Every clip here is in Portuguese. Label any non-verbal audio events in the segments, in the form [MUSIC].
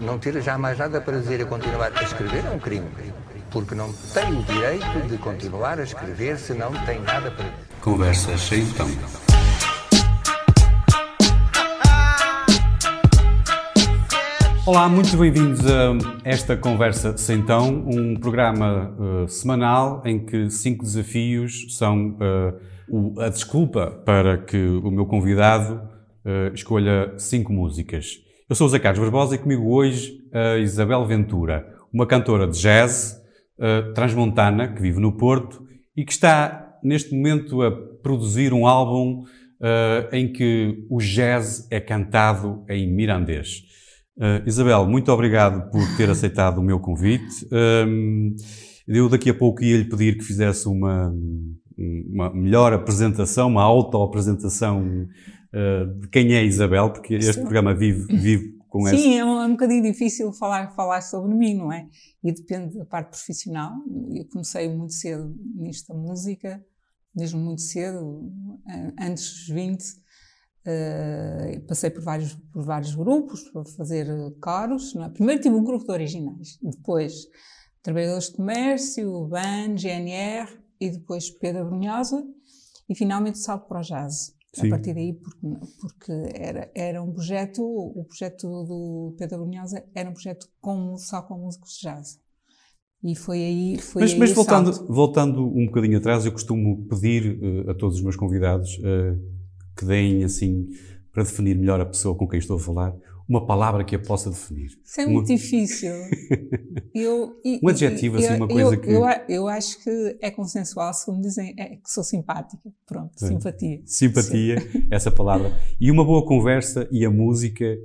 Não ter jamais nada para dizer e continuar a escrever é um crime. Porque não tem o direito de continuar a escrever se não tem nada para dizer. Conversas sem tom. Olá, muito bem-vindos a esta Conversa Sem Tão, um programa uh, semanal em que cinco desafios são uh, o, a desculpa para que o meu convidado uh, escolha cinco músicas. Eu sou o Zé Carlos Barbosa e comigo hoje a Isabel Ventura, uma cantora de jazz uh, transmontana que vive no Porto e que está neste momento a produzir um álbum uh, em que o jazz é cantado em mirandês. Uh, Isabel, muito obrigado por ter aceitado o meu convite. Um, eu daqui a pouco ia lhe pedir que fizesse uma, uma melhor apresentação, uma auto-apresentação uh, de quem é Isabel, porque este Sim. programa vive, vive com essa... Sim, é um, é um bocadinho difícil falar, falar sobre mim, não é? E depende da parte profissional. Eu comecei muito cedo nisto da música, mesmo muito cedo, antes dos 20. Uh, passei por vários, por vários grupos para fazer coros. É? Primeiro tive um grupo de originais, depois Trabalhadores de Comércio, BAN, GNR e depois Pedro Brunhosa e finalmente salto para o jazz. Sim. a partir daí, porque, porque era, era um projeto, o projeto do Pedro Brunhosa era um projeto com, só com músicos de jazz. E foi aí. Foi mas aí mas voltando, voltando um bocadinho atrás, eu costumo pedir uh, a todos os meus convidados uh, que deem, assim, para definir melhor a pessoa com quem estou a falar, uma palavra que a possa definir. Isso é muito difícil. [LAUGHS] Eu, um adjetivo, assim, uma coisa eu, que. Eu, eu, acho que é consensual, se me dizem é, que sou simpática. Pronto, Sim. simpatia. Simpatia, Sim. [LAUGHS] essa palavra. E uma boa conversa e a música.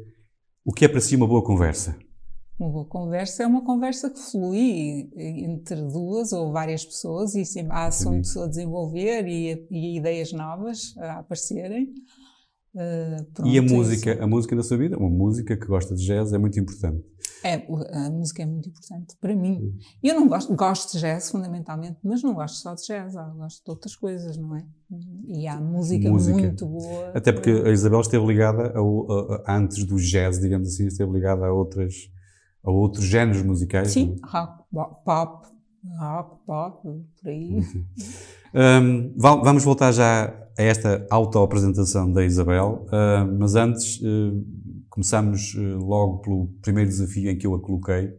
O que é para si uma boa conversa? Uma boa conversa é uma conversa que flui entre duas ou várias pessoas e há assuntos a desenvolver e, e ideias novas a aparecerem. Uh, pronto, e a música, isso. a música da sua vida, uma música que gosta de jazz é muito importante. É, a música é muito importante para mim. E eu não gosto, gosto de jazz fundamentalmente, mas não gosto só de jazz, eu gosto de outras coisas, não é? E há música, música. muito boa. Até porque a Isabel esteve ligada, a, a, a, antes do jazz, digamos assim, esteve ligada a outras, a outros géneros musicais. Sim, é? rock, pop, rock, pop, por aí. [LAUGHS] Um, vamos voltar já a esta auto-apresentação da Isabel, uh, mas antes uh, começamos uh, logo pelo primeiro desafio em que eu a coloquei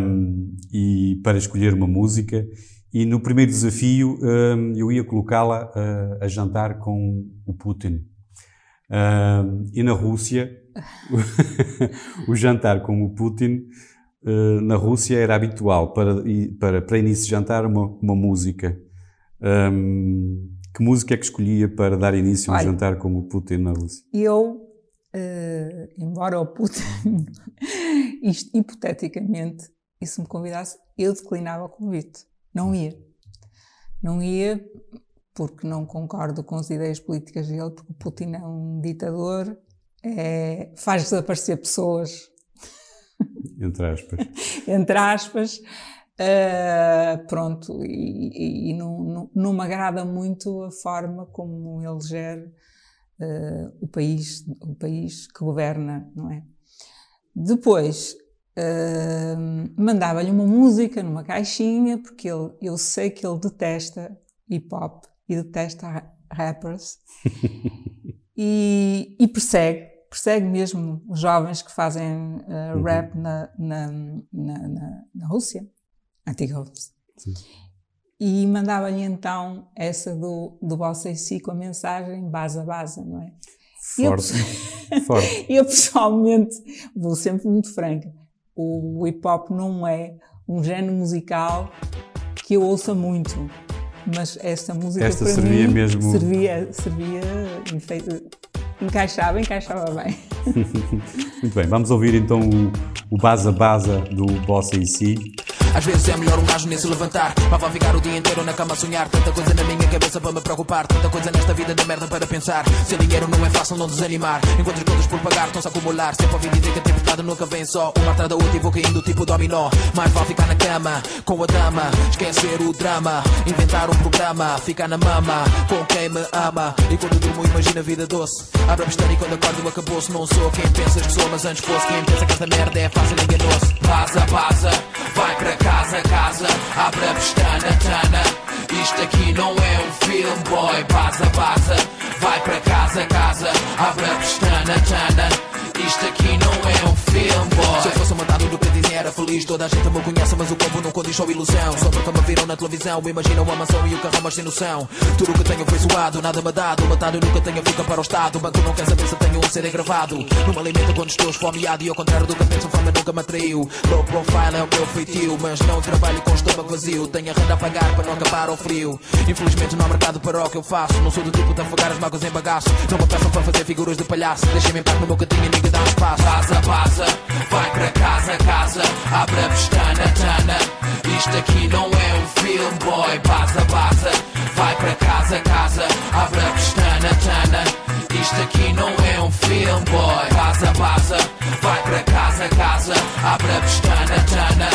um, e para escolher uma música. E no primeiro desafio um, eu ia colocá-la a jantar com o Putin. e na Rússia, [LAUGHS] o jantar com o Putin na Rússia era habitual para, para, para início de jantar uma, uma música. Um, que música é que escolhia para dar início a um jantar com o Putin na Rússia? Eu, uh, embora o Putin, [LAUGHS] isto hipoteticamente, e se me convidasse, eu declinava o convite. Não ia. Não ia porque não concordo com as ideias políticas dele, porque o Putin é um ditador, é, faz desaparecer pessoas. Entre aspas. [LAUGHS] Entre aspas. Uh, pronto, e, e, e não, não, não, me agrada muito a forma como ele gera uh, o, país, o país que governa, não é? Depois, uh, mandava-lhe uma música numa caixinha, porque ele, eu sei que ele detesta hip hop e detesta rappers. [LAUGHS] E, e persegue persegue mesmo os jovens que fazem uh, rap na, na, na, na, Rússia antiga Sim. E mandava-lhe então essa do, do Bossa e Si com a mensagem base a base, não é? Forte. Eu, Forte. [LAUGHS] eu pessoalmente, vou sempre muito franca, o hip hop não é um género musical que eu ouça muito, mas esta música esta para servia mim mesmo... servia, servia encaixava, encaixava bem. [LAUGHS] muito bem, vamos ouvir então o, o Baza Baza do Bossa e Si. Às vezes é melhor um gajo nem se levantar. Mas vão ficar o dia inteiro na cama a sonhar. Tanta coisa na minha cabeça para me preocupar. Tanta coisa nesta vida de merda para pensar. Sem dinheiro não é fácil não desanimar. Enquanto as contas por pagar estão-se a acumular. Sempre ouvi dizer que a tempestade nunca vem só. Uma atrás da outra e vou caindo tipo dominó. Mais vale ficar na cama com a dama. Esquecer o drama. Inventar um programa. Ficar na mama com quem me ama. E quando durmo imagina a vida doce. Abra a pestana e quando acordo acabou-se. Não sou quem pensas que sou, mas antes fosse quem pensa que esta merda é fácil enganoso. Vaza, vaza, vai para casa, casa. Abre a pestana, tana. Isto aqui não é um filme, boy. Vaza, vaza, vai para casa, casa. Abre a pestana, tana. Isto aqui não é um filme, boy. Se eu fosse mandado do que dizem era feliz, toda a gente me conhece, mas o povo não condiz ilusão. Só porque me viram na televisão, imaginam a mansão e o carro, mas sem noção. Tudo o que tenho foi suado, nada me dado. Matado nunca tenho, fica para o Estado. O banco não quer saber se tenho um CD gravado. Não me alimento quando estou esfomeado e ao contrário do que penso, fama nunca me atraiu. Low profile é o meu feitio, mas não trabalho com estômago vazio. Tenho a renda a pagar para não acabar ao frio. Infelizmente no há mercado para o que eu faço. Não sou do tipo de afogar as mágoas em bagaço. Não me peçam para fazer figuras de palhaço. Deixem-me em paz no meu cantinho e ninguém dá espaço. Vaza, vaza, vai para casa, casa. Abre a pestana, tana. Isto aqui não é um filme, boy. Vaza, vaza, vai para casa, casa. Abre a pestana, tana. Isto aqui não é um filme, boy. Vaza, vaza, vai para casa, casa. Abre a pestana, tana.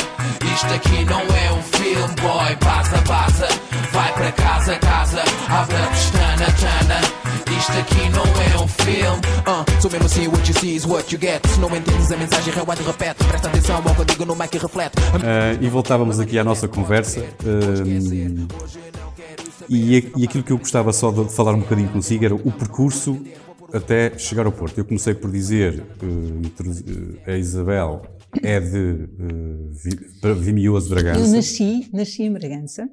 Isto aqui não é um filme, boy. Vaza, vaza, vai para casa, casa. Abre a pestana, tana. Isto aqui não é um filme. Uh, sou mesmo assim, what you see is what you get. Se não entendes a mensagem, rewind e repete. Presta atenção ao que eu digo no mic e reflete. Uh, e voltávamos aqui à nossa conversa. Uh, e, e aquilo que eu gostava só de falar um bocadinho consigo era o percurso até chegar ao Porto. Eu comecei por dizer uh, a Isabel é de uh, Vimioso Bragança. Eu nasci, nasci em Bragança,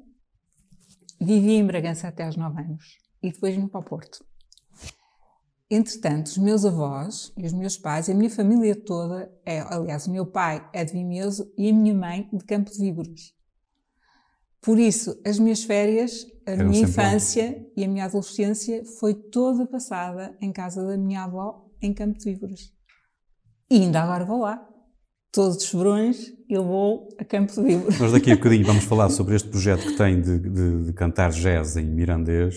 vivi em Bragança até aos 9 anos e depois vim para o Porto. Entretanto, os meus avós e os meus pais, a minha família toda, é, aliás, o meu pai é de Vimioso e a minha mãe de Campo de Víboros. Por isso, as minhas férias, a minha infância e a minha adolescência foi toda passada em casa da minha avó, em Campo de Víboros. E ainda agora vou lá. Todos os verões eu vou a Campo de Víboros. Nós daqui a bocadinho vamos falar sobre este projeto que tem de, de- de cantar jazz em mirandês,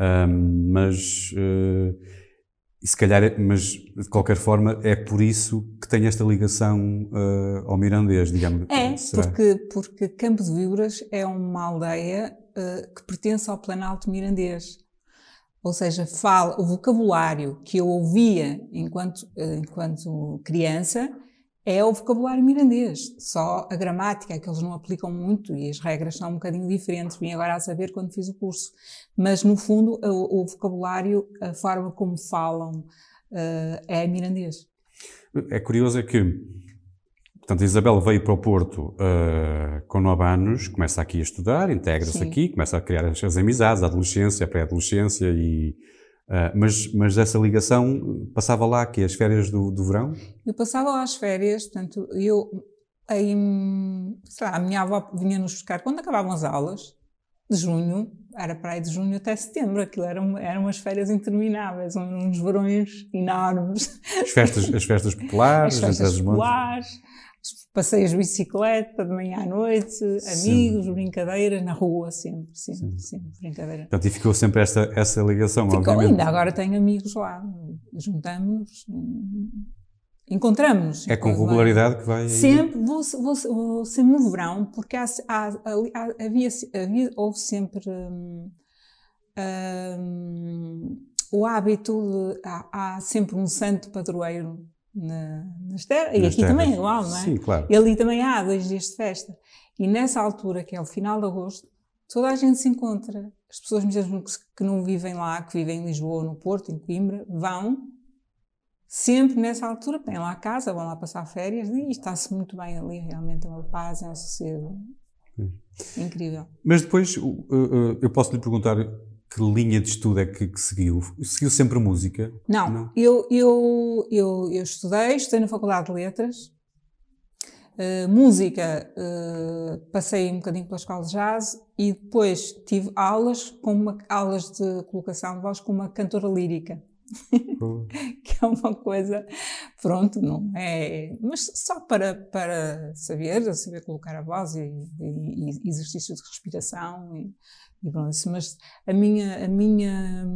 ahm, mas, e se calhar, é- mas de qualquer forma é por isso que tem esta ligação eh, ao mirandês, digamos. É, será? porque, porque Campo de Víboras é uma aldeia eh, que pertence ao Planalto Mirandês. Ou seja, fala, o vocabulário que eu ouvia enquanto, enquanto criança é o vocabulário mirandês. Só a gramática que eles não aplicam muito e as regras são um bocadinho diferentes. Vim agora a saber quando fiz o curso. Mas, no fundo, o, o vocabulário, a forma como falam, eh, é mirandês. É curioso é que, portanto, a Isabel veio para o Porto eh, com 9 anos, começa aqui a estudar, integra-se aqui, começa a criar as, as amizades, a adolescência, a pré-adolescência, e, eh, mas, mas essa ligação passava lá, que as férias do, do verão? Eu passava lá as férias, portanto, eu, aí, sei lá, a minha avó vinha-nos buscar quando acabavam as aulas, de junho, era para aí de junho até setembro, aquilo eram, eram umas férias intermináveis, uns verões enormes, As festas, as festas [LAUGHS] populares, as festas populares, passeios de bicicleta de manhã à noite, amigos, brincadeiras na rua, sempre, sempre, sempre, brincadeira. Portanto, e ficou sempre esta, essa ligação, Ficou, obviamente. ainda agora tenho amigos lá, juntamos-nos, encontramos. É com regularidade que vai. Sempre, vou, vou, vou sempre no verão, porque há, há, há- havia, havia, houve sempre hum, hum, o hábito de. Há, há sempre um santo padroeiro na, nas terras, e Nas aqui também é terras. igual, não é? Sim, claro. E ali também há dois dias de festa. E nessa altura, que é o final de agosto, toda a gente se encontra. As pessoas mesmo que, que não vivem lá, que vivem em Lisboa, no Porto, em Coimbra, vão sempre nessa altura, têm lá a casa, vão lá passar férias e está-se muito bem ali, realmente é uma paz, é um sossego incrível. Mas depois, uh, uh, eu posso lhe perguntar que linha de estudo é que, que seguiu? Seguiu sempre música? Não, Não. Eu, eu, eu, eu estudei, estudei na Faculdade de Letras, Uh, música, uh, passei um bocadinho pela escola de jazz e depois tive aulas, com uma, aulas de colocação de voz com uma cantora lírica. [LAUGHS] que é uma coisa, pronto, não é. Mas só para, para saber, saber colocar a voz e, e, e exercícios de respiração e, e pronto. Mas a minha, a minha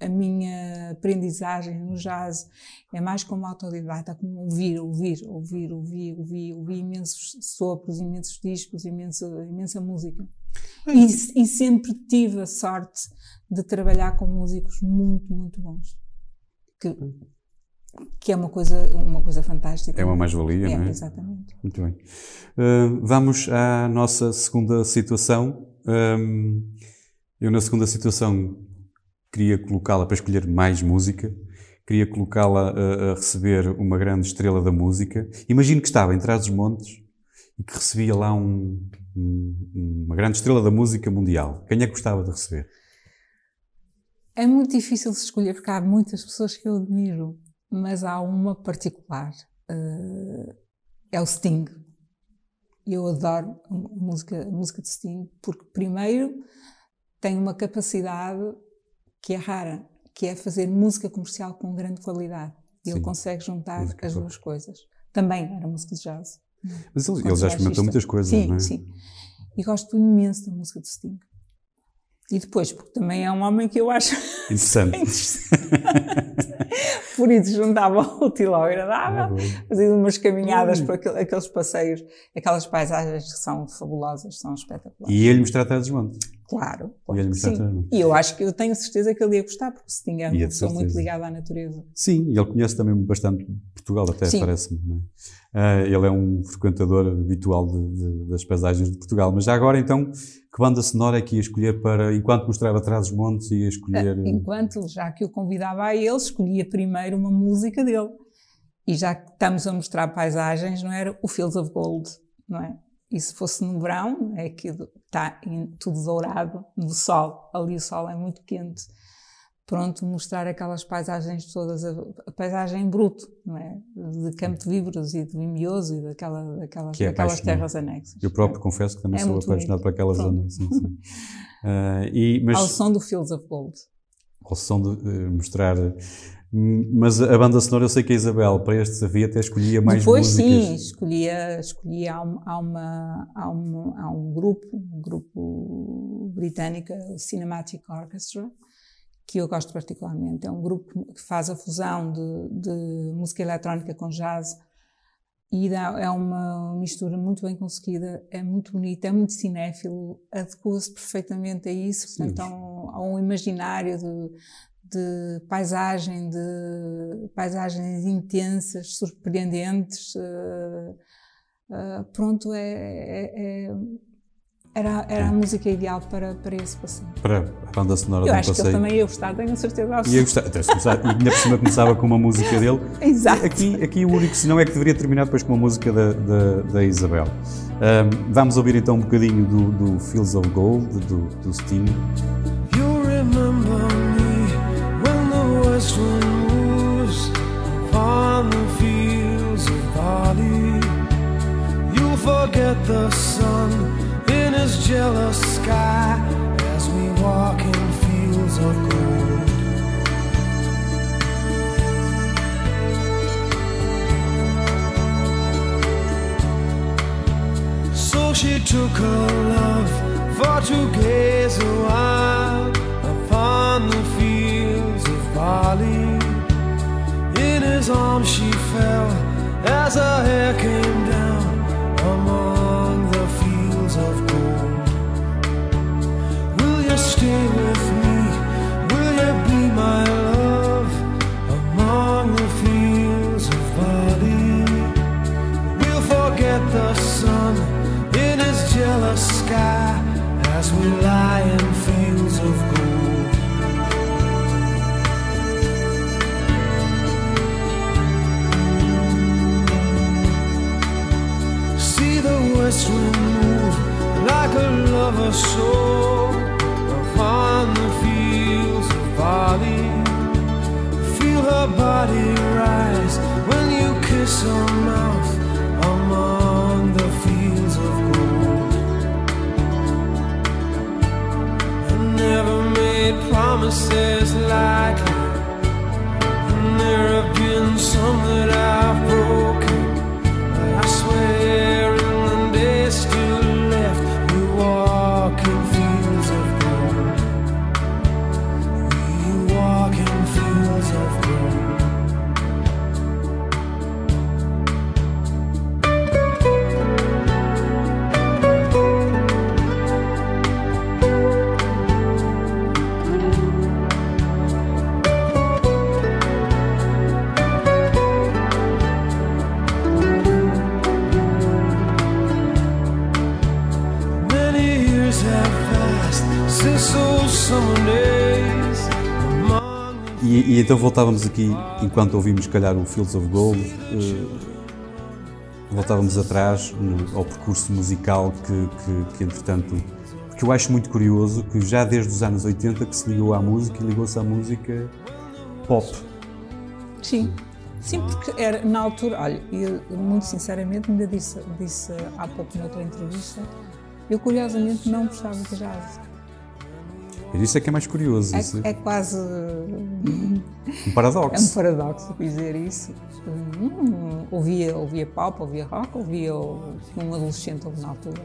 a minha aprendizagem no jazz é mais como autodidata, como ouvir, ouvir, ouvir, ouvir, ouvir, ouvir imensos sopros, imensos discos, imensa, imensa música. E, e, sempre tive a sorte de trabalhar com músicos muito, muito bons. Que, que é uma coisa, uma coisa fantástica. É uma mais-valia, é, não é? Exatamente. Muito bem. Uh, vamos à nossa segunda situação. Um, eu, na segunda situação, queria colocá-la para escolher mais música, queria colocá-la a, a, receber uma grande estrela da música. Imagino que estava em trás dos montes e que recebia lá um, um, uma grande estrela da música mundial. Quem é que gostava de receber? É muito difícil de escolher porque há muitas pessoas que eu admiro, mas há uma particular. Uh, é o Sting. Eu adoro a música, a música de Sting porque, primeiro, tem uma capacidade que é rara, que é fazer música comercial com grande qualidade. E ele consegue juntar música as duas coisas. Também era música de jazz. Mas ele, ele já experimentou muitas coisas, sim, não é? Sim, E gosto imenso da música de Sting. E depois, porque também é um homem que eu acho [LAUGHS] interessante. Por isso juntava o útil ao agradável, é fazia umas caminhadas por aquel, aqueles passeios, aquelas paisagens que são fabulosas, são espetaculares. E ele mostrar atrás dos montes. Claro, claro sim. E eu acho que eu tenho certeza que ele ia gostar, porque se tinha uma pessoa muito ligada à natureza. Sim, e ele conhece também bastante Portugal, até parece-me. Uh, ele é um frequentador habitual de, de, das paisagens de Portugal. Mas já agora, então, que banda sonora é que ia escolher para, enquanto mostrava atrás dos montes, ia escolher... Uh, enquanto, já que eu convidava a ele, escolhia primeiro uma música dele. E já que estamos a mostrar paisagens, não era o Fields of Gold, não é? E se fosse no verão, é que está tudo dourado no sol. Ali o sol é muito quente. Pronto, mostrar aquelas paisagens todas, a, paisagem bruto, não é? De Campo de Víboras e de Vimioso e daquela, daquelas, é daquelas terras anexas. Eu próprio é. confesso que também é sou apaixonado por aquela Pronto. zona. Sim, sim. uh, [LAUGHS] e, mas, Ao som do Fields of Gold. Ao som de uh, mostrar mas a banda sonora, eu sei que a Isabel, para este desafio, até escolhia mais Depois, músicas. sim, escolhia, escolhia há, uma, há, uma, há, um grupo, um grupo britânico, o Cinematic Orchestra, que eu gosto particularmente. É um grupo que faz a fusão de, de música eletrónica com jazz e dá, é uma mistura muito bem conseguida, é muito bonita, é muito cinéfilo, adequa-se perfeitamente a isso, então a um imaginário de, de paisagem, de paisagens intensas, surpreendentes. Uh, uh, pronto, é, é, é, era, era a música ideal para, para esse passeio. Para a banda sonora eu do acho passeio. que ele também ia gostar, tenho certeza. Ia gostar, até começar, e ainda por cima começava com uma música dele. [LAUGHS] Exato. Aqui, aqui o único senão é que deveria terminar depois com uma música da, da, da Isabel. Um, vamos ouvir então um bocadinho do, do Fields of Gold, do, do Sting. You'll forget the sun in his jealous sky as we walk in fields of gold. So she took her love for to gaze a while upon the fields of barley. In his arms she fell as her hair came down among the fields of gold. Will you stay with me? Will you be my love among the fields of barley? We'll forget the sun in his jealous sky as we lie in Love lover soul upon the fields of Feel her body rise when you kiss her mouth among the fields of gold. I never made promises lightly, and there have been some that I've broken. E, e, então voltávamos aqui, enquanto ouvimos, se calhar, o Fields of Gold, uh, voltávamos atrás no, ao percurso musical que, que, que, entretanto, que eu acho muito curioso, que já desde os anos 80 que se ligou à música e ligou-se à música pop. Sim. Sim, porque era na altura, olha, eu muito sinceramente ainda disse, disse há pouco noutra entrevista, eu curiosamente não gostava de jazz. Isso é que é mais curioso. É, isso. é quase. Um paradoxo. É um paradoxo dizer isso. Hum, ouvia, ouvia pop, ouvia rock, ouvia um adolescente ouve na altura.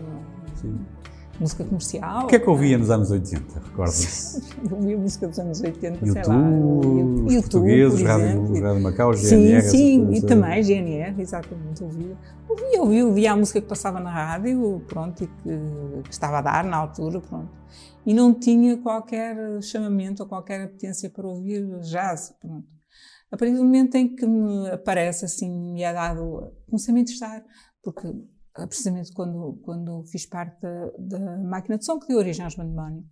Sim. Música comercial. O que é que ouvia nos anos 80? Recorda-se? [LAUGHS] Eu ouvia música dos anos 80, YouTube, sei lá. YouTube, os portugueses, Rádio, Rádio Macau, GNR. Sim, sim, e também GNR, exatamente, ouvia. Ouvia, ouvia, ouvia a música que passava na rádio, pronto, e que, que estava a dar na altura, pronto e não tinha qualquer chamamento ou qualquer apetência para ouvir jazz. Pronto. A partir do momento em que me aparece, assim, me é dado, comecei a me interessar, porque precisamente quando, quando fiz parte da, da máquina de som que deu origem aos Bandemónio,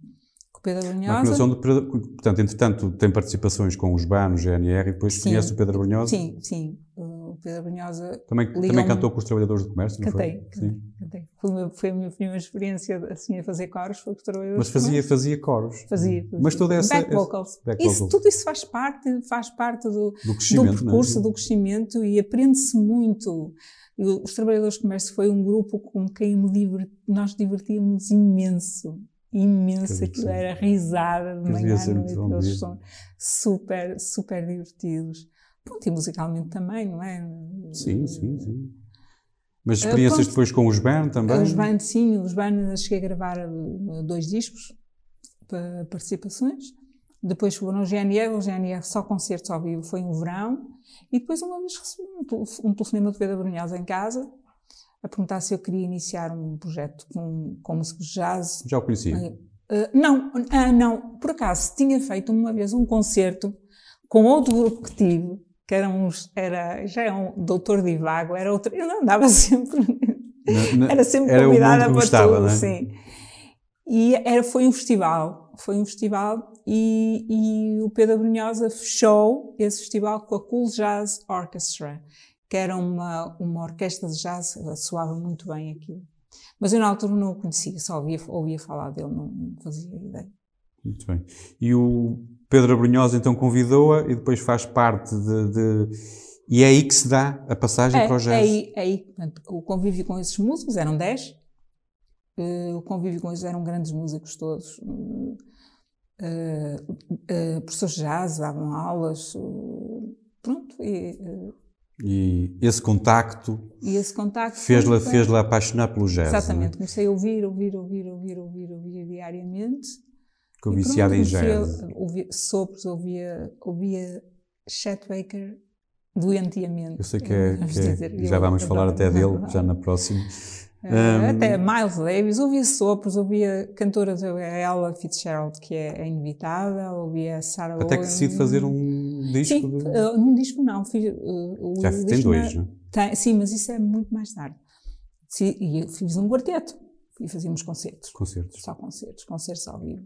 com o Pedro Brunhosa. De, portanto, entretanto, tem participações com os BAN, o GNR, e depois sim, conhece o Pedro Brunhosa? Sim, sim. O Pedro Brunhosa. Também, também cantou com os trabalhadores do comércio, não cantei, foi? Cantei, cantei. Foi, foi a minha primeira experiência assim, a fazer coros, foi com os trabalhadores Mas fazia, fazia coros? Fazia, fazia. Mas toda essa. Back vocals. Back isso, Tudo isso faz parte, faz parte do, do, do percurso, é? do crescimento e aprende-se muito. Os Trabalhadores do Comércio foi um grupo com quem nós divertíamos imenso imenso, aquilo era risada de manhã à noite, eles são super, super divertidos. Pronto, e musicalmente também, não é? Sim, sim, sim. Mas experiências uh, depois com os band também? Os band, sim, os band cheguei a gravar eh, dois discos para participações. Depois foram no GNR, o GNR só concertos ao vivo foi um verão. E depois uma vez recebi um, um telefonema de Pedro Brunhosa em casa a perguntar se eu queria iniciar um projeto com, com músicos de jazz. Já o conhecia? Uh, não, uh, não, por acaso tinha feito uma vez um concerto com outro grupo que tive, que era, uns, era já é um doutor Divago, era outro, eu não andava [LAUGHS] sempre, era sempre era convidada para gostava, tudo, é? sim. E era, foi um festival, foi um festival e, e o Pedro Brunhosa fechou esse festival com a Cool Jazz Orchestra, que era uma, uma orquestra de jazz, soava muito bem aquilo. Mas eu na altura não o conhecia, só ouvia, ouvia falar dele, não, não fazia ideia. Muito bem. E o Pedro Abrunhosa então convidou-a e depois faz parte de, de, E é aí que se dá a passagem é, para o jazz? É aí, é aí portanto, o convívio com esses músicos, eram 10, uh, o convívio com eles eram grandes músicos todos. Uh, uh, professores de jazz, davam aulas, pronto, e e esse contacto, e esse contacto fez-la fez apaixonar pelo jazz. É? Exatamente, comecei a ouvir, ouvir, ouvir, ouvir, ouvir, ouvir diariamente. Ficou viciada em jazz. Ouvia sopros, ouvia, ouvia Chet Baker doentiamente. Eu sei que é, que é já vamos falar até [LAUGHS] dele, já na próxima. Um, até Miles Davis, ouvia sopros, ouvia cantoras, a Ella Fitzgerald, que é, é inevitável, ouvia Sarah Até que decide fazer um disco? Sim, de... uh, um disco não. Fiz, uh, Já tem dois, não é? Sim, mas isso é muito mais tarde. Sim, e fiz um quarteto e fazíamos concertos. Concertos. Só concertos, concertos ao vivo.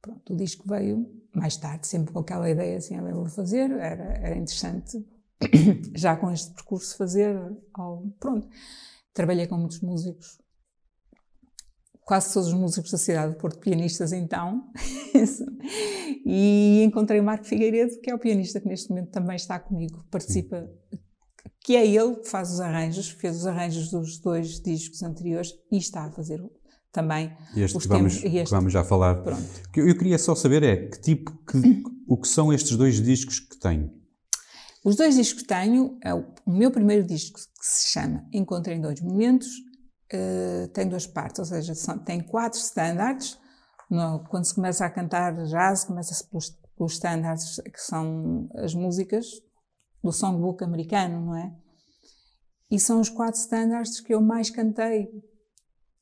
Pronto, o disco veio mais tarde, sempre com aquela ideia assim, eu vou fazer, era, era interessante [COUGHS] já com este percurso fazer, ao, pronto. Trabalhei com muitos músicos, quase todos os músicos da cidade de Porto, pianistas então, [LAUGHS] e encontrei o Marco Figueiredo, que é o pianista que neste momento também está comigo, participa, que é ele que faz os arranjos, fez os arranjos dos dois discos anteriores e está a fazer também este os vamos, temas, este, vamos já falar. Pronto. Eu queria só saber é que tipo, que, [COUGHS] o que são estes dois discos que tenho? Os dois discos que tenho, é o, o meu primeiro disco, que se chama Encontrei em Dois Momentos, uh, tem duas partes, ou seja, são, tem quatro standards. No, quando se começa a cantar jazz, começa-se pelos, pelos standards, que são as músicas do songbook americano, não é? E são os quatro standards que eu mais cantei,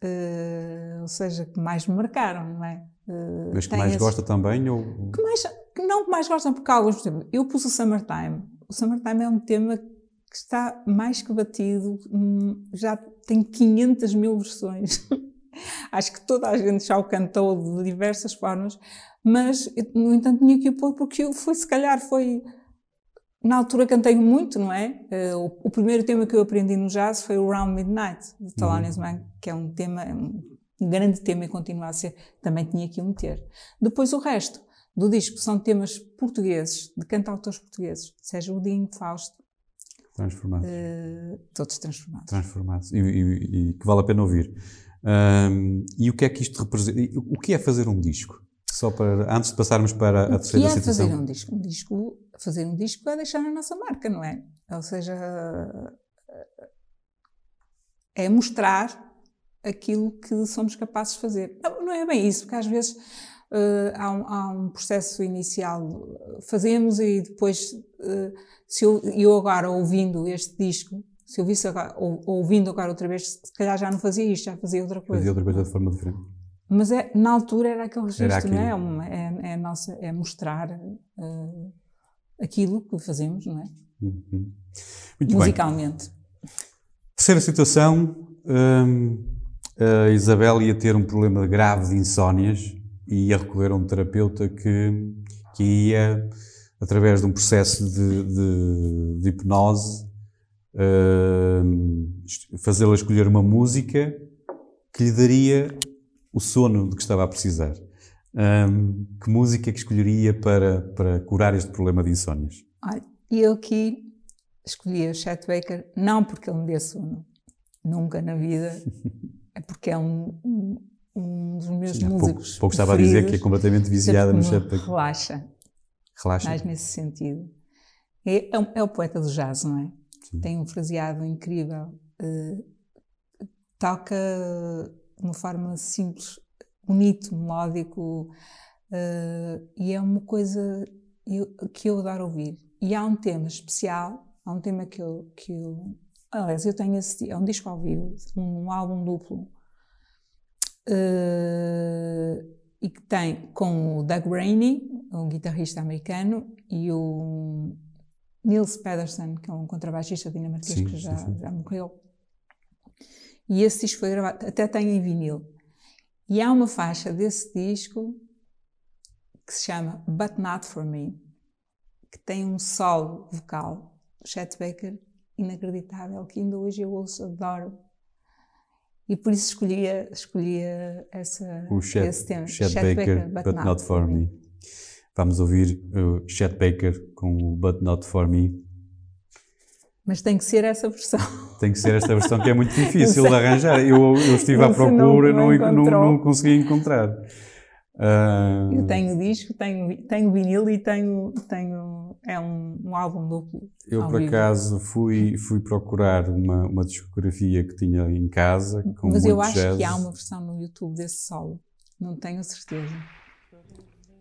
uh, ou seja, que mais me marcaram, não é? Uh, Mas que mais esses... gosta também? Ou... Que mais, não que mais gostam, porque alguns, por exemplo, eu pus o Summertime, o Summertime é um tema que está mais que batido, hum, já tem 500 mil versões. [LAUGHS] Acho que toda a gente já o cantou de diversas formas, mas, no entanto, tinha que o pôr porque foi, se calhar, foi. Na altura cantei muito, não é? Uh, o, o, primeiro tema que eu aprendi no jazz foi o Round Midnight, de Thelonious uhum. Monk, que é um tema, um grande tema e continua a ser, também tinha que o meter. Depois o resto do disco são temas portugueses, de cantautores portugueses, seja o Dinho, Fausto. Transformados. Uh, todos transformados. Transformados. E, e, e, que vale a pena ouvir. Um, e o que é que isto representa? O que é fazer um disco? Só para, antes de passarmos para a terceira. O que é situação. fazer um disco? Um disco? Fazer um disco é deixar a nossa marca, não é? Ou seja, é mostrar aquilo que somos capazes de fazer. Não, não é bem isso, porque às vezes uh, há, um, há, um, processo inicial, fazemos e depois, uh, se eu, eu, agora ouvindo este disco, se eu visse agora, ou, ouvindo agora outra vez, se calhar já não fazia isto, já fazia outra coisa. Fazia outra coisa de forma diferente. Mas é, na altura era aquele registro, não é? Uma, é, é, nossa, é mostrar uh, aquilo que fazemos, não é? Uhum. Musicalmente. Bem. Terceira situação, hum, a Isabel ia ter um problema grave de insónias e ia recorrer a um terapeuta que, que ia, através de um processo de, de, de hipnose, uh, fazê-la escolher uma música que lhe daria o sono de que estava a precisar. Um, que música que escolheria para, para curar este problema de insónias? Olha, eu aqui escolhi o Chet Baker não porque ele me dê sono, nunca na vida, [LAUGHS] é porque é um, um, um dos meus Sim, músicos. Pouco, pouco estava a dizer que é completamente viciada no Chet. Relaxa. Relaxa. Mais nesse sentido. É, é, é, o poeta do jazz, não é? Sim. Tem um fraseado incrível. Uh, toca de uma forma simples, bonito, melódico, uh, e é uma coisa eu, que eu adoro ouvir. E há um tema especial, há um tema que eu, que eu aliás, eu tenho esse, é um disco ao vivo, um, um álbum duplo, uh, e que tem com o Doug Rainey, um guitarrista americano, e o Nils Pedersen, que é um contrabaixista dinamarquês sim, que já, sim, sim. já morreu. E esse disco foi gravado, até tem em vinil. E há uma faixa desse disco que se chama But Not For Me, que tem um solo vocal do Chet Baker inacreditável, que ainda hoje eu ouço, adoro. E por isso escolhia, escolhia essa, o Chet, esse tema. Chet, Chet Baker, Baker, But, but Not, not For Me. Vamos ouvir o Chet Baker com o But Not For Me. Mas tem que ser essa versão. [LAUGHS] Tem que ser esta versão que é muito difícil de arranjar. Eu, eu estive à procura e não, não, não, não, consegui encontrar. Uh... Eu tenho disco, tenho, tenho vinil e tenho, tenho é um, um álbum duplo. Eu por vivo. acaso fui, fui procurar uma, uma discografia que tinha em casa. Com Mas eu acho jazz. que há uma versão no YouTube desse solo, não tenho certeza.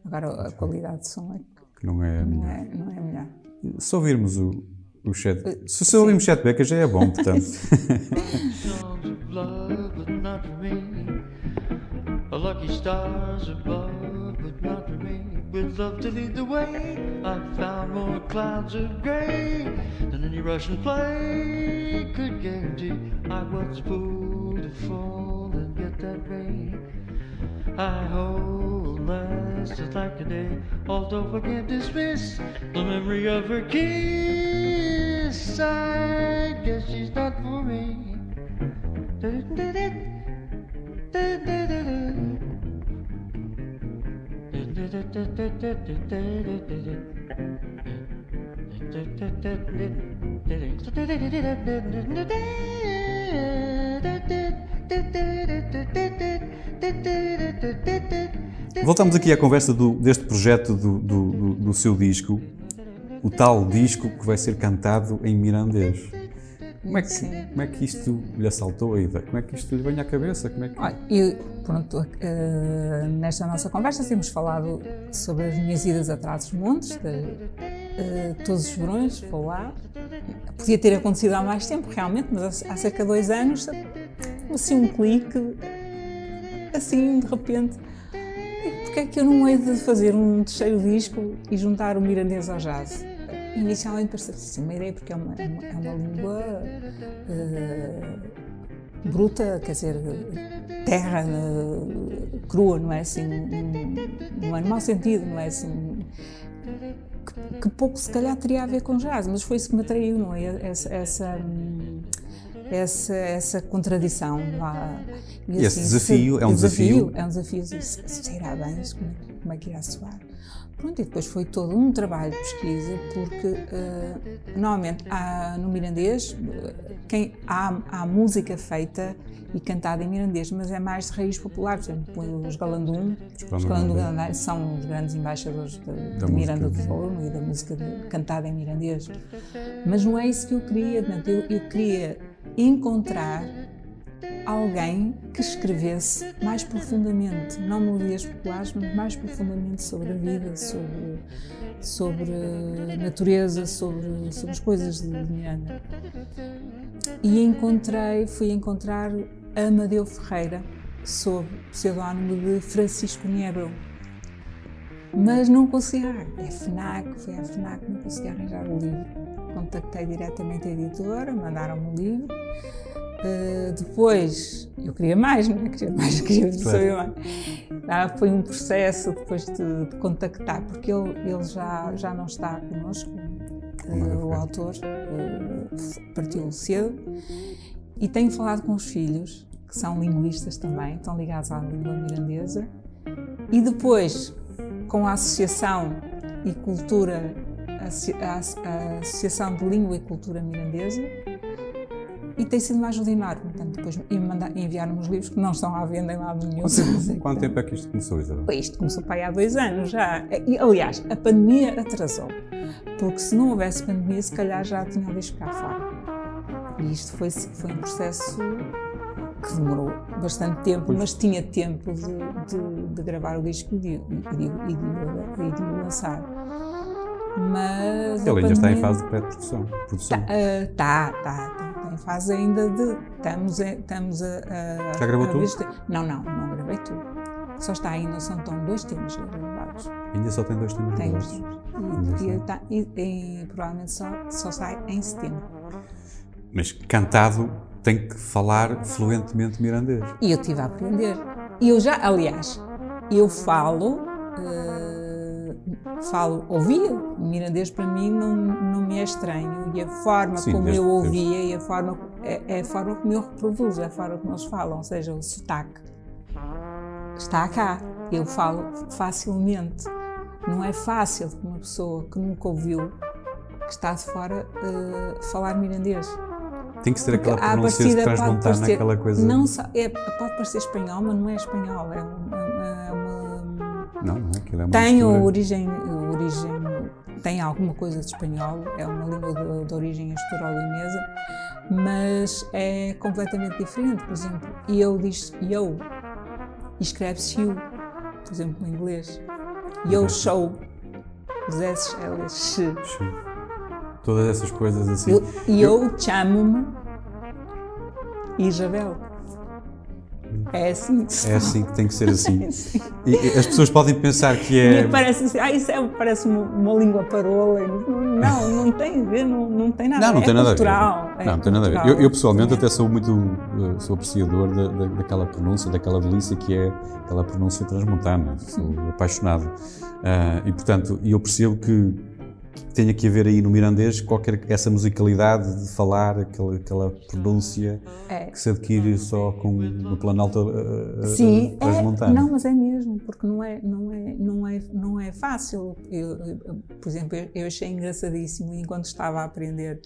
Agora a qualidade de som é que não é a melhor. Não é, não é melhor. Se ouvirmos o, o chat, uh, se, se ouvirmos chat Becker já é bom, portanto. [LAUGHS] lucky stars above, but not for me. With love to lead the way, I found more clouds of gray than any Russian play could guarantee. I was fool to fall and get that way. I hold last just like a day, although I can't dismiss the memory of her kiss. I guess she's not for me. Voltamos aqui à conversa do, deste projeto do, do, do, seu disco, o tal disco que vai ser cantado em mirandês. Como é, que, como é que isto lhe assaltou a ideia? Como é que isto lhe vem à cabeça? Como é que... Olha, eu, pronto, uh, nesta nossa conversa temos falado sobre as minhas idas a Trás-os-Montes, uh, todos os verões, vou lá. Podia ter acontecido há mais tempo, realmente, mas há, há cerca de dois anos, assim um clique, assim, de repente. Porque é que eu não hei de fazer um terceiro disco e juntar o mirandês ao jazz? Inicialmente parecia assim, uma ideia, porque é uma, é uma, é uma língua uh, bruta, quer dizer, terra uh, crua, não é assim, um, não é no mau sentido, não é assim, que, que, pouco se calhar teria a ver com jazz, mas foi isso que me atraiu, não é? Essa, essa, essa, essa contradição lá. E, esse assim, desafio se, é um desafio, desafio? É um desafio, se, se irá bem, como, é como é que irá soar? Pronto, e depois foi todo um trabalho de pesquisa, porque uh, normalmente há, no mirandês quem, há, há música feita e cantada em mirandês, mas é mais de raiz popular. Por exemplo, os Galandum, os Galandum são os grandes embaixadores de, de Miranda do Douro e da música de, cantada em mirandês. Mas não é isso que eu queria. Eu, eu queria encontrar alguém que escrevesse mais profundamente, não melodias populares, mas mais profundamente sobre a vida, sobre, sobre a natureza, sobre, sobre as coisas de Miranda. E encontrei, fui encontrar Amadeu Ferreira, sob o pseudónimo de Francisco Niebel. Mas não consegui, é FNAC, foi a FNAC, não consegui arranjar o livro. Contactei diretamente a editora, mandaram-me o livro Uh, depois, eu queria mais, não é? Queria mais, [LAUGHS] queria saber mais. Ah, foi um processo depois de, de, contactar, porque ele, ele já, já não está connosco, uh, o autor uh, partiu cedo, e tenho falado com os filhos, que são linguistas também, estão ligados à língua mirandesa, e depois com a Associação e Cultura, a, a, a Associação de Língua e Cultura Mirandesa, e tem sido uma ajuda enorme. Portanto, depois enviaram os livros que não estão à venda em lado nenhum. Quanto, tempo, é que isto começou, Isabel? Isto começou para aí há dois anos já. E, aliás, a pandemia atrasou. Porque se não houvesse pandemia, se calhar já tinha deixado cá fora. E isto foi, foi um processo que demorou bastante tempo, mas tinha tempo de, de, de gravar o disco e de, o lançar. Mas Ele ainda pandemia... está em fase de pré-produção. Está, uh, tá, tá, tá em fase ainda de. Estamos a. Estamos a, a Já gravou a tudo? Não, não, não gravei tudo. Só está ainda, são tão dois temas gravados. Ainda só tem dois temas gravados? Tem e, tá, e, e, provavelmente só, só sai em setembro. Mas cantado tem que falar fluentemente mirandês. E eu estive a aprender. E eu já, aliás, eu falo. Uh, falo, ouvia. O mirandês para mim não, não me é estranho e a forma Sim, como eu ouvia e a forma, é, é, a forma como eu reproduzo, é a forma como eles falam, ou seja, o sotaque está cá. Eu falo facilmente. Não é fácil para uma pessoa que nunca ouviu, que está de fora, uh, falar mirandês. Tem que ser aquela pronúncia de transmontar naquela coisa. Não, é, pode parecer espanhol, mas não é espanhol. É, um, Aquilo é tem mistura. origem, origem, tem alguma coisa de espanhol, é uma língua de, de origem asturo-leonesa, mas é completamente diferente. Por exemplo, eu diz eu escreve-se you, por exemplo, em inglês. Eu show, os S, L, S, Todas essas coisas assim. E eu, eu chamo-me Isabel. É assim que É assim que tem que ser assim. [LAUGHS] É e, as pessoas podem pensar que é. E parece assim, ah, isso é, parece uma, uma língua parola. Não, não tem a ver, não, não tem nada não, não é tem nada cultural. A ver. É não, não tem nada a ver. Eu, eu pessoalmente até sou muito uh, sou apreciador da, da, daquela pronúncia, daquela delícia que é aquela pronúncia transmontana. Sou apaixonado. Uh, e portanto, eu percebo que tenha que haver aí no mirandês qualquer essa musicalidade de falar, aquela, aquela pronúncia é. que se adquire só com no planalto uh, Sim, uh, é, não, mas é mesmo, porque não é, não é, não é, não é fácil. Eu, eu, por exemplo, eu, eu achei engraçadíssimo enquanto estava a aprender,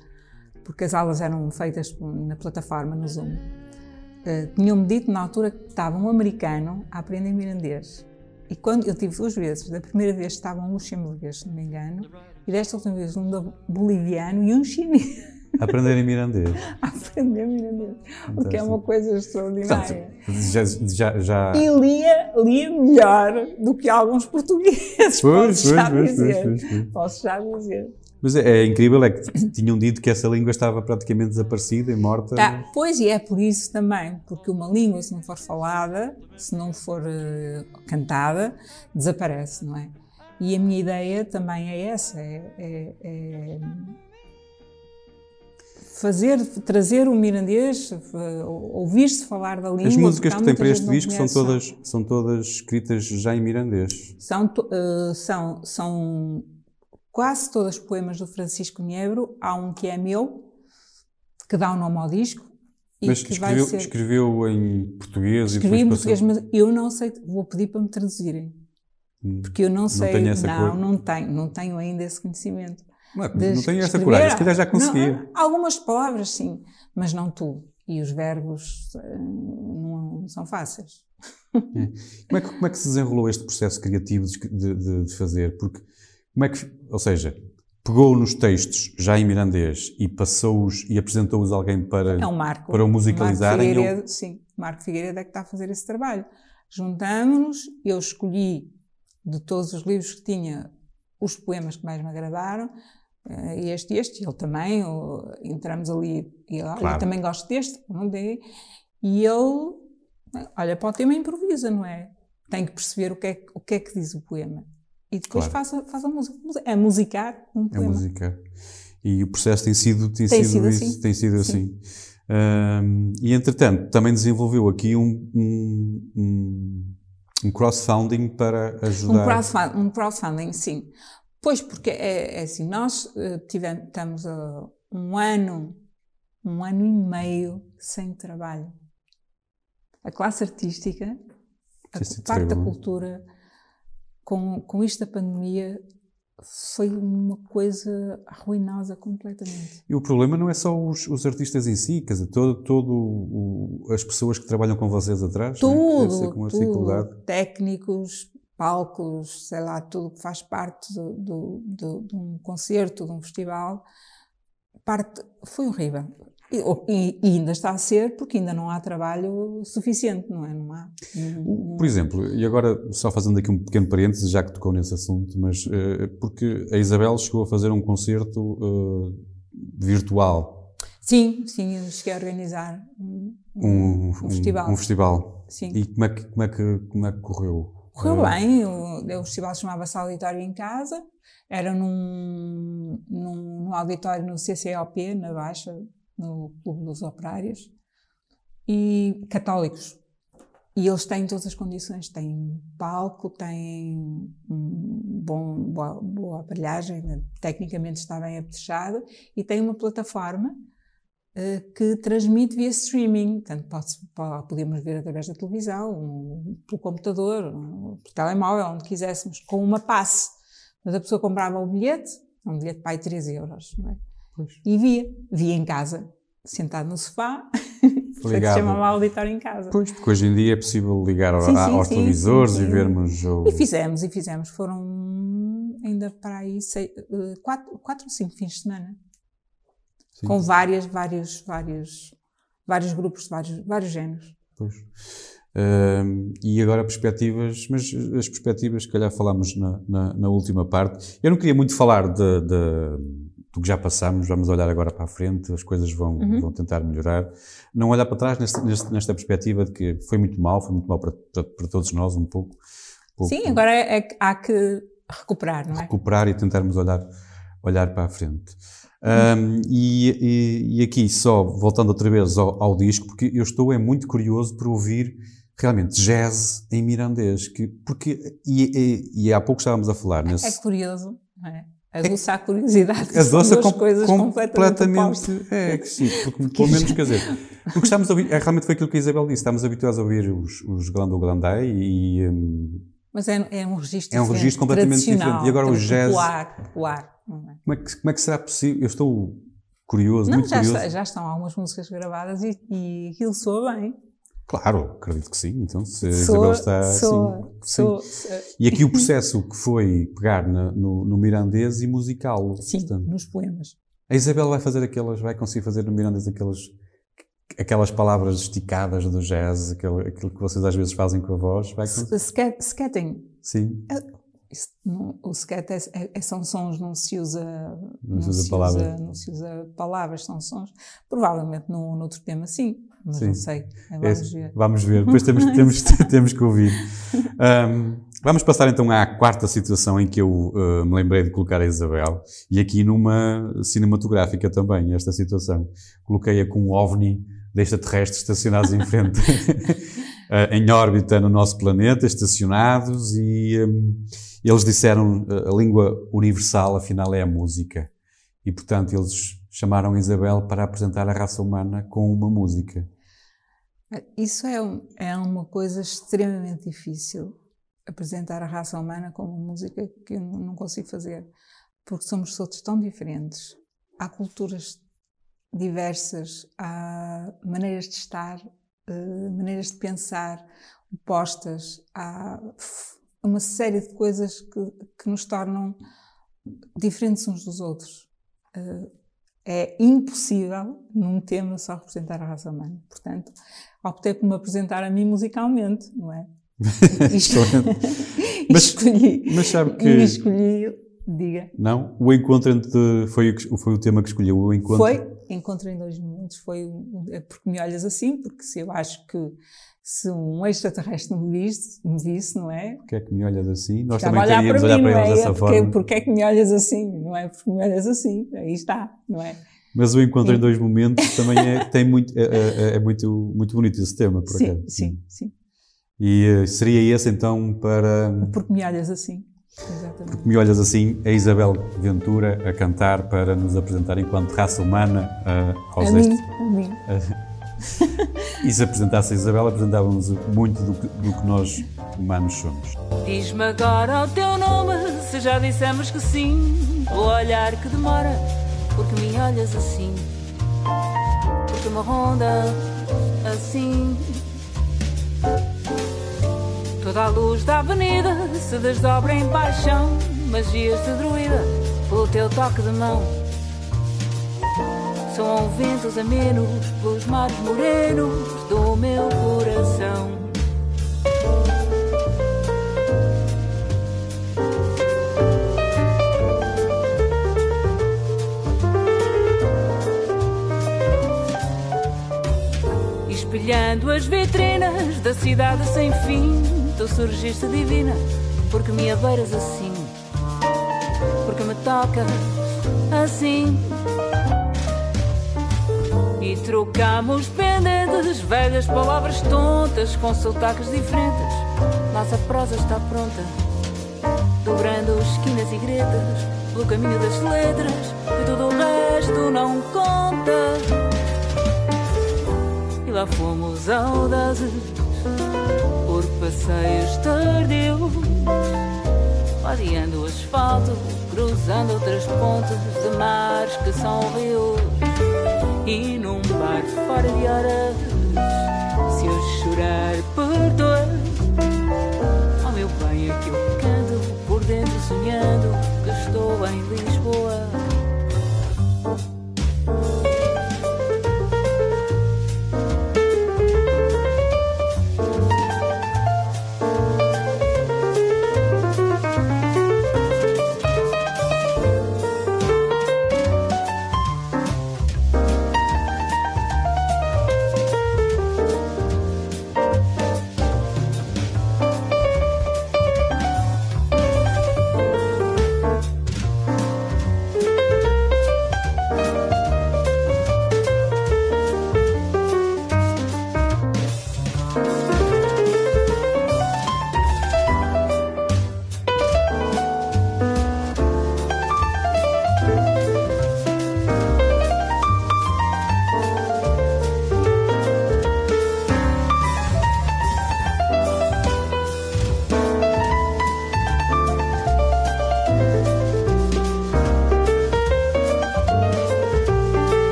porque as aulas eram feitas na plataforma, no Zoom. Uh, Tinham-me dito na altura que estava um americano a aprender mirandês. E quando eu tive duas vezes, da primeira vez estava um luxemburguês, se não me engano, e desta última vez um boliviano e um chinês. [LAUGHS] Aprender em mirandês. [LAUGHS] Aprender mirandês. O que é uma coisa extraordinária. Portanto, já, já, já... E lia, lia melhor do que alguns portugueses. Pois, posso, pois, já pois, dizer. Pois, pois, posso já dizer. Mas é, é, incrível, é que tinham dito que essa língua estava praticamente desaparecida e morta. Tá, pois, e é por isso também, porque uma língua, se não for falada, se não for uh, cantada, desaparece, não é? E a minha ideia também é essa, é, é, é fazer, trazer o mirandês, eh, ouvir-se falar da língua. As músicas que tem para este disco são todas, são todas escritas já em mirandês. São, eh, são, são quase todas poemas do Francisco Niebro. Há um que é meu, que dá o nome ao disco. Mas escreveu, ser... escreveu em português Escrevi e em depois português, passou... mas eu não sei, vou pedir para me traduzirem. Porque eu não sei. não, cor. não tenho, não tenho ainda esse conhecimento. Não, é- não tenho essa escrever. coragem, se calhar já Não, conseguia. algumas palavras, sim, mas não tudo. E os verbos eh, não são fáceis. Como é, que, como é que se desenrolou este processo criativo de, de- de fazer? Porque, como é que, ou seja, pegou nos textos já em mirandês e passou-os e apresentou-os a alguém para... É um marco. Para o musicalizarem, Marco eu- Figueiredo, Sim, Marco Figueiredo é que está a fazer esse trabalho. Juntámos-nos, eu escolhi de todos os livros que tinha os poemas que mais me agradaram, eh, este e este, e ele também, o- entramos ali, e olha, Claro. eu também gosto deste, não dei, e ele, olha, para o tema improvisa, não é? Tem que perceber o que é, que- o que, é que diz o poema. E depois Claro. faz, a, faz a música. É musicar um É poema. música. E o processo tem sido, tem Tem sido, sido isso, assim. tem sido Sim. assim. Ahm, e entretanto, também desenvolveu aqui um, um, um, um crowdfunding para Um ajudar. crowdfunding, um crowdfunding, sim. Pois, porque é, é assim, nós eh, tivemos, estamos a um ano, um ano e meio sem trabalho. A classe artística, a parte da cultura, com, com isto da pandemia, foi uma coisa ruinosa completamente. E o problema não é só os, os artistas em si, quer dizer, todo, todo o- as pessoas que trabalham com vocês atrás. é? Ser Tudo, com uma dificuldade. tudo, técnicos, palcos, sei lá, tudo que faz parte do, do- do- de um concerto, de um festival, parte, foi horrível. E, e- e ainda está a ser porque ainda não há trabalho suficiente, não é? Não há. não- Por exemplo, e agora só fazendo aqui um pequeno parênteses, já que tocou nesse assunto, mas eh, porque a Isabel chegou a fazer um concerto eh, virtual, Sim, sim, eu cheguei a organizar um, um, um festival. um festival. Sim. E como é que, como é que, como é que correu? Correu Eh, bem, o, o festival chamava-se Auditório em Casa, era num, num, num auditório no CCOP, na Baixa, no Clube dos Operários, e católicos. E eles têm todas as condições, têm palco, têm bom, boa, boa aparelhagem, né? tecnicamente está bem apetrechado, e tem uma plataforma eh, que transmite via streaming. Portanto, pode, pode- podemos ver através da televisão, um, pelo computador, um, pelo telemóvel, onde quiséssemos, com uma passe. Mas a pessoa comprava o bilhete, um bilhete aí 3 euros, não é? Pois. E via, via em casa, sentado no sofá, [LAUGHS] que se Ligado. chamava auditório em casa. Pois, porque hoje em dia é possível ligar Sim, a- sim, aos sim, televisores e vermos o... E fizemos, e fizemos. Foram ainda para aí sei, eh, quatro, quatro ou cinco fins de semana. Com várias, vários, vários, vários grupos de vários, vários géneros. Pois. Ahm, e agora perspectivas, mas as perspectivas, se calhar falámos na, na, na última parte. Eu não queria muito falar de, de- do que já passamos, vamos olhar agora para a frente, as coisas vão, Uhum. vão tentar melhorar. Não olhar para trás neste- nesta perspectiva de que foi muito mal, foi muito mal para, para, para todos nós, um pouco. um pouco Sim, agora é, é há que recuperar, não é? recuperar e tentarmos olhar, olhar para a frente. Ahm, e, e- e aqui, só voltando outra vez ao, ao disco, porque eu estou é muito curioso por ouvir realmente jazz em mirandês, que, porque, e, e- há pouco estávamos a falar É nesse... curioso, não é? Aguçar a curiosidade. Doça [LAUGHS] duas com- coisas completamente, opostas. completamente. É, que sim, porque, pelo menos, quer dizer, porque estamos a ouvir, é, realmente foi aquilo que a Isabel disse, estamos habituados a ouvir os, os Glando Glandai e, hum, Mas é, é um registro É um registro completamente diferente. E agora o jazz- Popular, popular, não é? como, é que, como é que será possível? Eu estou curioso, Não, muito já, curioso. está- já estão algumas músicas gravadas e, e aquilo soa bem. Claro, acredito que sim. Então, se a Soa, Isabel está soa, sim, soa, sim. soa. E aqui o processo que foi pegar na- no, no mirandês e musicá-lo. Sim, Portanto, nos poemas. a Isabel vai fazer aquelas, vai conseguir fazer no mirandês aquelas, aquelas palavras esticadas do jazz, aquele, aquilo que vocês às vezes fazem com a voz. Vai con- Scat- Scatting. Sim, Isso não- o scat é, é- é- são sons, não se usa, Não se usa palavras. não se usa palavras, são sons. Provavelmente no outro tema sim, mas Sim. não sei. É, Vamos ver. vamos ver. Depois temos, [LAUGHS] temos, temos que ouvir. Um, Vamos passar então à quarta situação em que eu uh, me lembrei de colocar a Isabel, e aqui numa cinematográfica também, esta situação. Coloquei-a com um ovni de extraterrestres estacionados em frente, uh, [LAUGHS] em órbita no nosso planeta, estacionados, e um, eles disseram uh, a língua universal, afinal, é a música. E, portanto, eles chamaram a Isabel para apresentar a raça humana com uma música. Isso é, é uma coisa extremamente difícil apresentar a raça humana com uma música que eu não consigo fazer, porque somos todos tão diferentes. Há culturas diversas, há maneiras de estar, uh, maneiras de pensar opostas, há uma série de coisas que, que nos tornam diferentes uns dos outros. É impossível, num tema, só representar a raça humana. Portanto, optei por me apresentar a mim musicalmente, não é? [LAUGHS] [LAUGHS] mas, escolhi. Mas sabe que. E escolhi, diga. Não? O encontro entre. Foi, foi o tema que escolheu, o encontro. Foi, encontro em dois momentos. Foi é porque me olhas assim, porque se eu acho que se um extraterrestre me visse, me visse, não é? Porque é que me olhas assim? Nós também teríamos olhar para, eles é? dessa porque, forma. Porque é que me olhas assim? Não é? Porque me olhas assim. Aí está, não é? Mas o encontro sim. em dois momentos também é, [LAUGHS] tem muito, é, é, é, muito, muito bonito esse tema, por sim, acaso. Sim, sim. E uh, seria esse então para. Porque me olhas assim. Exatamente. Porque me olhas assim, a Isabel Ventura a cantar para nos apresentar enquanto raça humana uh, aos a mim, a mim. [LAUGHS] e se apresentasse a Isabel, apresentávamos muito do que, do que nós humanos somos. Diz-me agora o teu nome, se já dissemos que sim. O olhar que demora, porque me olhas assim. Porque me ronda assim. Toda a luz da avenida se desdobra em paixão, magias de druida pelo teu toque de mão. São ventos amenos pelos mares morenos do meu coração. Espelhando as vitrinas da cidade sem fim, tu surgiste divina, porque me abeiras assim, porque me tocas assim. Trocamos pendentes, velhas palavras tontas com sotaques diferentes. Nossa prosa está pronta, dobrando esquinas e gretas, pelo caminho das letras, e tudo o resto não conta. E lá fomos audazes por passeios tardios, rodeando o asfalto, cruzando outras pontes de mares que são rios. E num bar fora de horas, se eu chorar, perdoa. Oh meu bem, é que eu canto por dentro, sonhando que estou em Lisboa.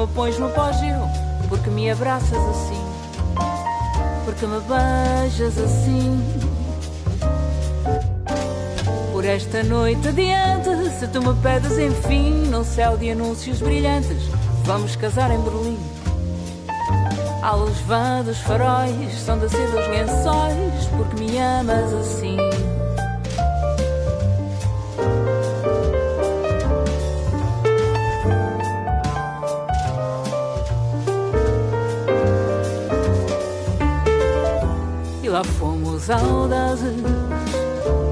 Me pões no pó-giro, porque me abraças assim, porque me beijas assim. Por esta noite adiante, se tu me pedes enfim, num céu de anúncios brilhantes, vamos casar em Berlim. À luz vã dos faróis, são de seda os lençóis, porque me amas assim. Audazes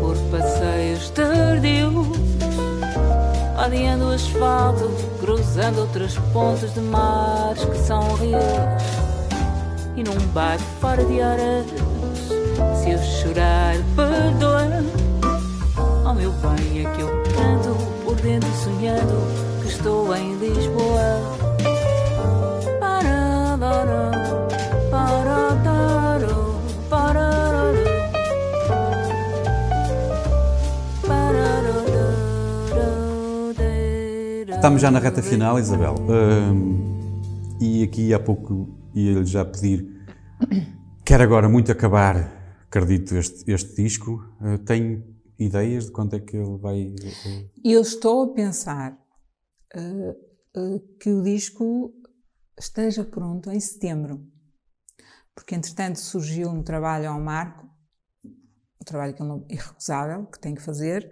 por passeios tardios, ladeando o asfalto, cruzando outras pontes de mares que são rios. E num bar fora de horas, se eu chorar, perdoa. Oh meu bem, é que eu canto por dentro sonhando que estou em Lisboa. Estamos já na reta final, Isabel. Hum, e aqui há pouco ia-lhe já pedir. Quero agora muito acabar, acredito, este, este disco. Uh, tem ideias de quando é que ele vai. uh, Eu estou a pensar eh, eh, que o disco esteja pronto em setembro, porque entretanto surgiu um trabalho ao Marco, um trabalho que não, irrecusável, que tem que fazer,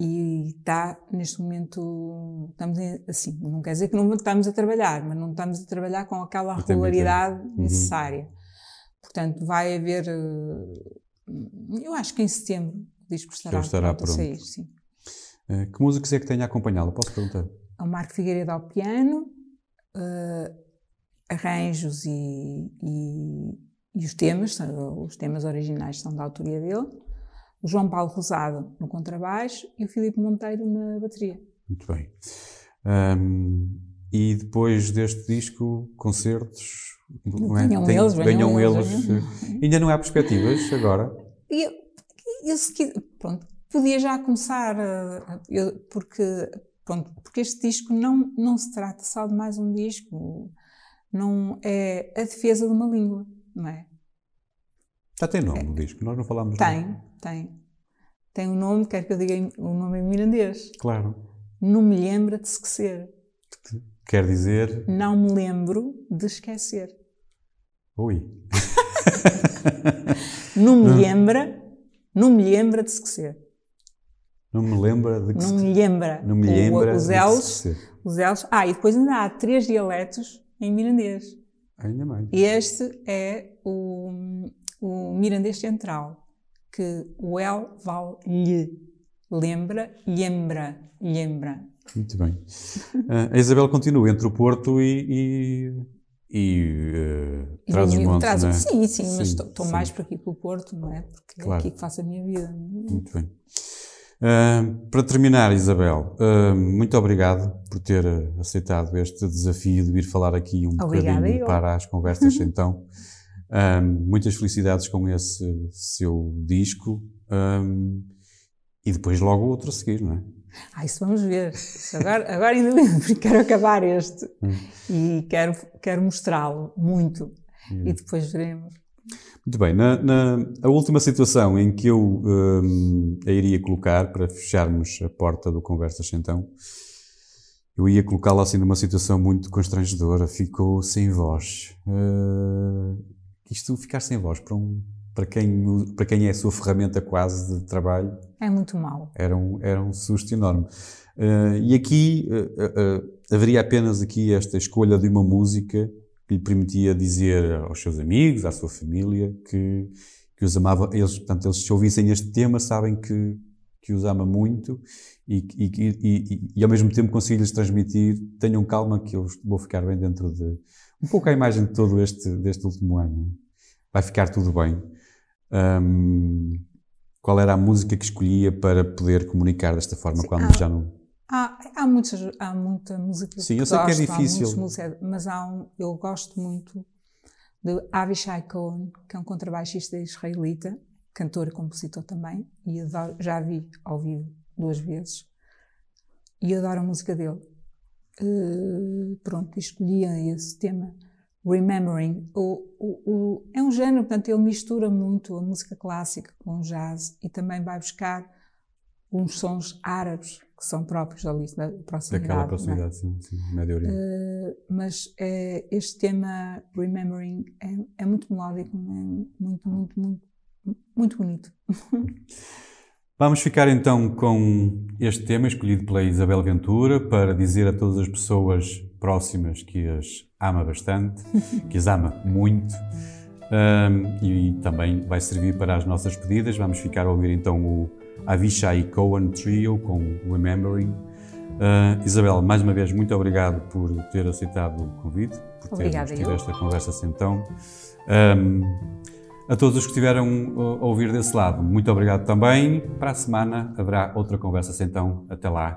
e está neste momento, estamos assim, não quer dizer que não estamos a trabalhar, mas não estamos a trabalhar com aquela regularidade Uhum. necessária. Portanto, vai haver, eh, eu acho que em setembro o disco estará, estará pronto a pronto. sair, sim. uh, que músicos é que tenha acompanhá-lo? Posso perguntar? ao Marco Figueiredo ao piano, eh, arranjos e, e- e os temas, os temas originais são da autoria dele, o João Paulo Rosado no contrabaixo e o Filipe Monteiro na bateria. Muito bem. Um, e depois deste disco, concertos. não é? Tem- eles, venham eles, eles. Ainda não há perspectivas agora? Eu, eu qui- pronto, podia já começar, eu- porque, pronto, porque este disco não, não se trata só de mais um disco, não é a defesa de uma língua, não é? Já tem nome o disco, nós não falámos Tem, tem. Tem um nome, quer que eu diga o nome em mirandês. Claro. Não me lembra de esquecer. Quer dizer. Não me lembro de esquecer. Ui. [LAUGHS] Não me lembra, não me lembra de esquecer. Não me lembra de que Não me lembra. Não me O- lembra Os de que L's, se- os L's. Ah, e depois ainda há três dialetos em mirandês. Ainda mais. Este é o, o mirandês central, que o L vale lhe. Lembra, lembra, lembra. Muito bem. Ah, [LAUGHS] a Isabel continua entre o Porto e. e, e eh, E traz os montes, traz- é? Sim, sim, mas Sim, estou estou sim. mais por aqui pelo Porto, não é? Porque Claro. é aqui que faço a minha vida. Muito bem. Ah, para terminar, Isabel, ah, muito obrigado por ter aceitado este desafio de vir falar aqui um Obrigada, bocadinho eu. para as conversas [LAUGHS] então. Ah, muitas felicidades com esse seu disco ah, e depois logo outro a seguir, não é? Ah, isso vamos ver. Isso agora, agora ainda bem, [LAUGHS] quero acabar este Hum. e quero, quero mostrá-lo muito. E depois veremos. Muito bem, na, na- a última situação em que eu hum, a iria colocar, para fecharmos a porta do Conversas então, eu ia colocá-la assim numa situação muito constrangedora, ficou sem voz. Uh, isto, ficar sem voz, para, um, para, quem, para quem é a sua ferramenta quase de trabalho, É muito mau. era um, era um susto enorme. Uh, e aqui uh, uh, haveria apenas aqui esta escolha de uma música que lhe permitia dizer aos seus amigos, à sua família, que, que os amava. Eles, portanto, eles se ouvissem este tema sabem que, que os ama muito e, e, e, e, e ao mesmo tempo consigo-lhes transmitir, tenham calma que eu vou ficar bem dentro de... Um pouco a imagem de todo este, deste último ano. Vai ficar tudo bem. Um, qual era a música que escolhia para poder comunicar desta forma quando ah, já não. Há, há, muitas, há muita música Sim, que eu sei gosto, que é difícil. há músicos, mas há um, eu gosto muito de Avishai Cohen, que é um contrabaixista israelita, cantor e compositor também, e adoro, já vi ao vivo duas vezes, e adoro a música dele. Uh, pronto, escolhia esse tema, Remembering. O, o, o, é um género, portanto, ele mistura muito a música clássica com o jazz e também vai buscar uns sons árabes que são próprios ali da proximidade. Daquela é? proximidade, sim, sim, Médio Oriente. Eh, mas eh, este tema Remembering é, é muito melódico, é muito, muito, muito, muito bonito. [LAUGHS] Vamos ficar então com este tema escolhido pela Isabel Ventura para dizer a todas as pessoas próximas que as ama bastante, [LAUGHS] que as ama muito. Um, e também vai servir para as nossas pedidas. Vamos ficar a ouvir então o Avishai Cohen Trio com Remembering. Uh, Isabel, mais uma vez, muito obrigado por ter aceitado o convite, por termos tido esta conversa assim então. Um, a todos os que estiveram a ouvir desse lado, muito obrigado também. Para a semana haverá outra conversa então. Até lá.